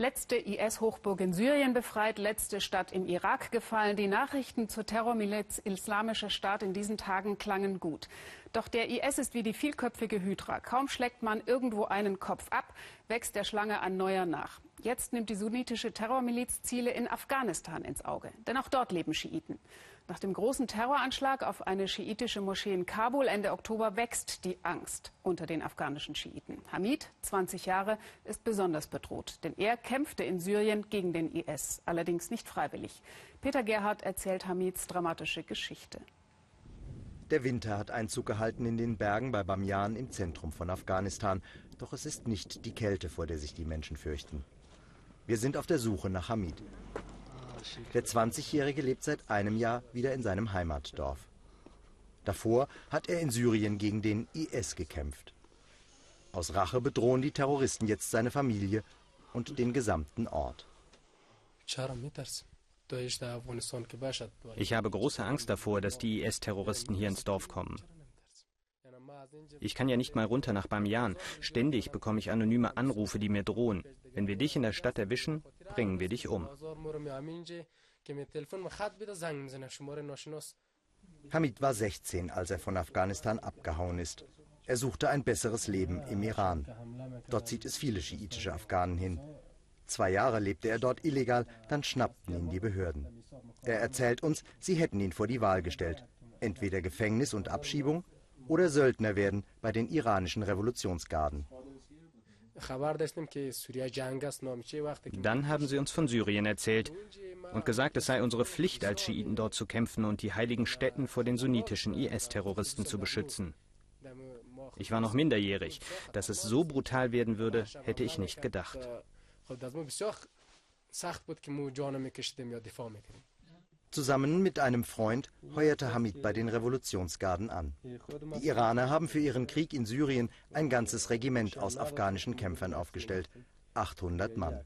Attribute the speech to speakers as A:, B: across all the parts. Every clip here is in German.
A: Letzte IS-Hochburg in Syrien befreit, letzte Stadt im Irak gefallen. Die Nachrichten zur Terrormiliz Islamischer Staat in diesen Tagen klangen gut. Doch der IS ist wie die vielköpfige Hydra. Kaum schlägt man irgendwo einen Kopf ab, wächst der Schlange ein neuer nach. Jetzt nimmt die sunnitische Terrormiliz Ziele in Afghanistan ins Auge. Denn auch dort leben Schiiten. Nach dem großen Terroranschlag auf eine schiitische Moschee in Kabul Ende Oktober wächst die Angst unter den afghanischen Schiiten. Hamid, 20 Jahre, ist besonders bedroht, denn er kämpfte in Syrien gegen den IS, allerdings nicht freiwillig. Peter Gerhardt erzählt Hamids dramatische Geschichte.
B: Der Winter hat Einzug gehalten in den Bergen bei Bamyan im Zentrum von Afghanistan. Doch es ist nicht die Kälte, vor der sich die Menschen fürchten. Wir sind auf der Suche nach Hamid. Der 20-Jährige lebt seit einem Jahr wieder in seinem Heimatdorf. Davor hat er in Syrien gegen den IS gekämpft. Aus Rache bedrohen die Terroristen jetzt seine Familie und den gesamten Ort.
C: Ich habe große Angst davor, dass die IS-Terroristen hier ins Dorf kommen. Ich kann ja nicht mal runter nach Bamiyan. Ständig bekomme ich anonyme Anrufe, die mir drohen. Wenn wir dich in der Stadt erwischen, bringen wir dich um.
B: Hamid war 16, als er von Afghanistan abgehauen ist. Er suchte ein besseres Leben im Iran. Dort zieht es viele schiitische Afghanen hin. Zwei Jahre lebte er dort illegal, dann schnappten ihn die Behörden. Er erzählt uns, sie hätten ihn vor die Wahl gestellt. Entweder Gefängnis und Abschiebung oder Söldner werden bei den iranischen Revolutionsgarden.
C: Dann haben sie uns von Syrien erzählt und gesagt, es sei unsere Pflicht, als Schiiten dort zu kämpfen und die heiligen Stätten vor den sunnitischen IS-Terroristen zu beschützen. Ich war noch minderjährig. Dass es so brutal werden würde, hätte ich nicht gedacht.
B: Zusammen mit einem Freund heuerte Hamid bei den Revolutionsgarden an. Die Iraner haben für ihren Krieg in Syrien ein ganzes Regiment aus afghanischen Kämpfern aufgestellt. 800 Mann.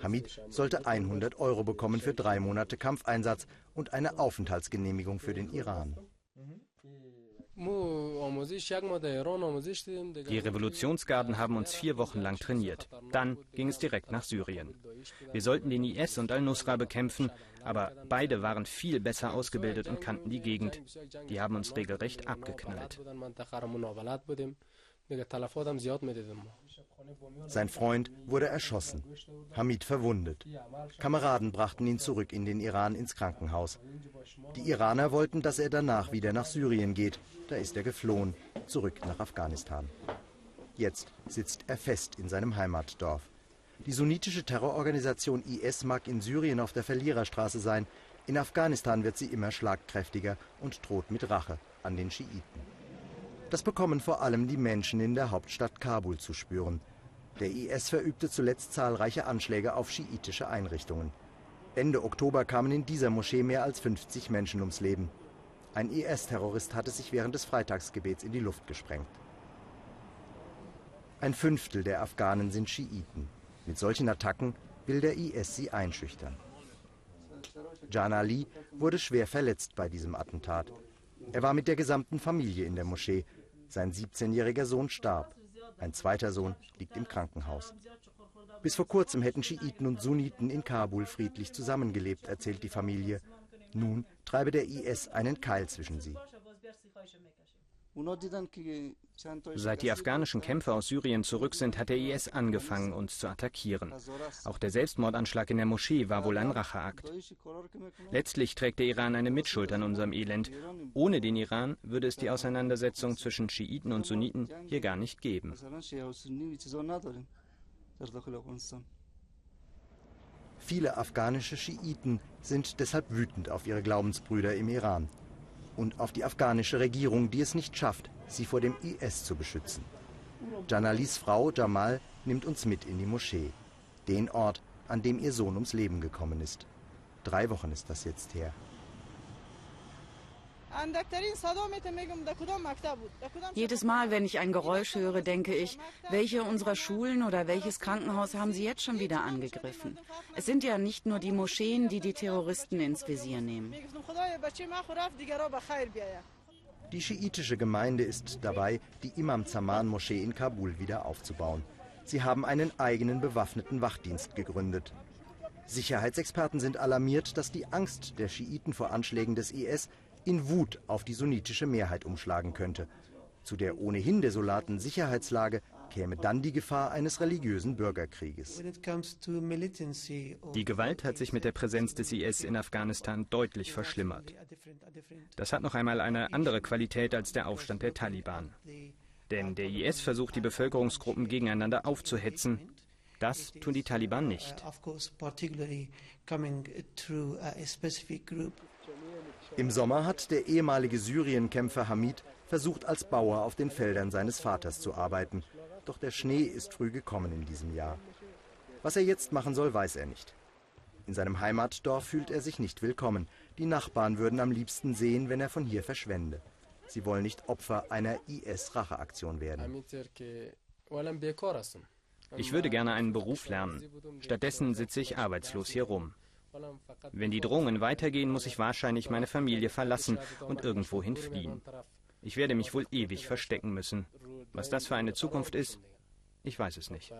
B: Hamid sollte 100 Euro bekommen für drei Monate Kampfeinsatz und eine Aufenthaltsgenehmigung für den Iran.
C: Die Revolutionsgarden haben uns vier Wochen lang trainiert. Dann ging es direkt nach Syrien. Wir sollten den IS und Al-Nusra bekämpfen, aber beide waren viel besser ausgebildet und kannten die Gegend. Die haben uns regelrecht abgeknallt.
B: Sein Freund wurde erschossen, Hamid verwundet. Kameraden brachten ihn zurück in den Iran ins Krankenhaus. Die Iraner wollten, dass er danach wieder nach Syrien geht. Da ist er geflohen, zurück nach Afghanistan. Jetzt sitzt er fest in seinem Heimatdorf. Die sunnitische Terrororganisation IS mag in Syrien auf der Verliererstraße sein. In Afghanistan wird sie immer schlagkräftiger und droht mit Rache an den Schiiten. Das bekommen vor allem die Menschen in der Hauptstadt Kabul zu spüren. Der IS verübte zuletzt zahlreiche Anschläge auf schiitische Einrichtungen. Ende Oktober kamen in dieser Moschee mehr als 50 Menschen ums Leben. Ein IS-Terrorist hatte sich während des Freitagsgebets in die Luft gesprengt. Ein Fünftel der Afghanen sind Schiiten. Mit solchen Attacken will der IS sie einschüchtern. Jan Ali wurde schwer verletzt bei diesem Attentat. Er war mit der gesamten Familie in der Moschee. Sein 17-jähriger Sohn starb. Ein zweiter Sohn liegt im Krankenhaus. Bis vor kurzem hätten Schiiten und Sunniten in Kabul friedlich zusammengelebt, erzählt die Familie. Nun treibe der IS einen Keil zwischen sie.
C: Seit die afghanischen Kämpfer aus Syrien zurück sind, hat der IS angefangen, uns zu attackieren. Auch der Selbstmordanschlag in der Moschee war wohl ein Racheakt. Letztlich trägt der Iran eine Mitschuld an unserem Elend. Ohne den Iran würde es die Auseinandersetzung zwischen Schiiten und Sunniten hier gar nicht geben.
B: Viele afghanische Schiiten sind deshalb wütend auf ihre Glaubensbrüder im Iran und auf die afghanische Regierung, die es nicht schafft, sie vor dem IS zu beschützen. Janalis Frau Jamal nimmt uns mit in die Moschee, den Ort, an dem ihr Sohn ums Leben gekommen ist. Drei Wochen ist das jetzt her.
D: Jedes Mal, wenn ich ein Geräusch höre, denke ich, welche unserer Schulen oder welches Krankenhaus haben sie jetzt schon wieder angegriffen? Es sind ja nicht nur die Moscheen, die die Terroristen ins Visier nehmen.
B: Die schiitische Gemeinde ist dabei, die Imam Zaman Moschee in Kabul wieder aufzubauen. Sie haben einen eigenen bewaffneten Wachdienst gegründet. Sicherheitsexperten sind alarmiert, dass die Angst der Schiiten vor Anschlägen des IS in Wut auf die sunnitische Mehrheit umschlagen könnte. Zu der ohnehin desolaten Sicherheitslage käme dann die Gefahr eines religiösen Bürgerkrieges.
C: Die Gewalt hat sich mit der Präsenz des IS in Afghanistan deutlich verschlimmert. Das hat noch einmal eine andere Qualität als der Aufstand der Taliban. Denn der IS versucht, die Bevölkerungsgruppen gegeneinander aufzuhetzen. Das tun die Taliban nicht.
B: Im Sommer hat der ehemalige Syrienkämpfer Hamid versucht, als Bauer auf den Feldern seines Vaters zu arbeiten. Doch der Schnee ist früh gekommen in diesem Jahr. Was er jetzt machen soll, weiß er nicht. In seinem Heimatdorf fühlt er sich nicht willkommen. Die Nachbarn würden am liebsten sehen, wenn er von hier verschwende. Sie wollen nicht Opfer einer IS-Racheaktion werden.
C: Ich würde gerne einen Beruf lernen. Stattdessen sitze ich arbeitslos hier rum. Wenn die Drohungen weitergehen, muss ich wahrscheinlich meine Familie verlassen und irgendwohin fliehen. Ich werde mich wohl ewig verstecken müssen. Was das für eine Zukunft ist, ich weiß es nicht.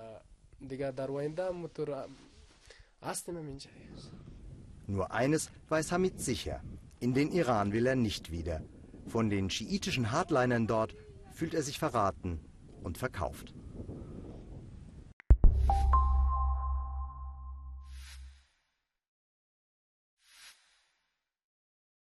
B: Nur eines weiß Hamid sicher. In den Iran will er nicht wieder. Von den schiitischen Hardlinern dort fühlt er sich verraten und verkauft.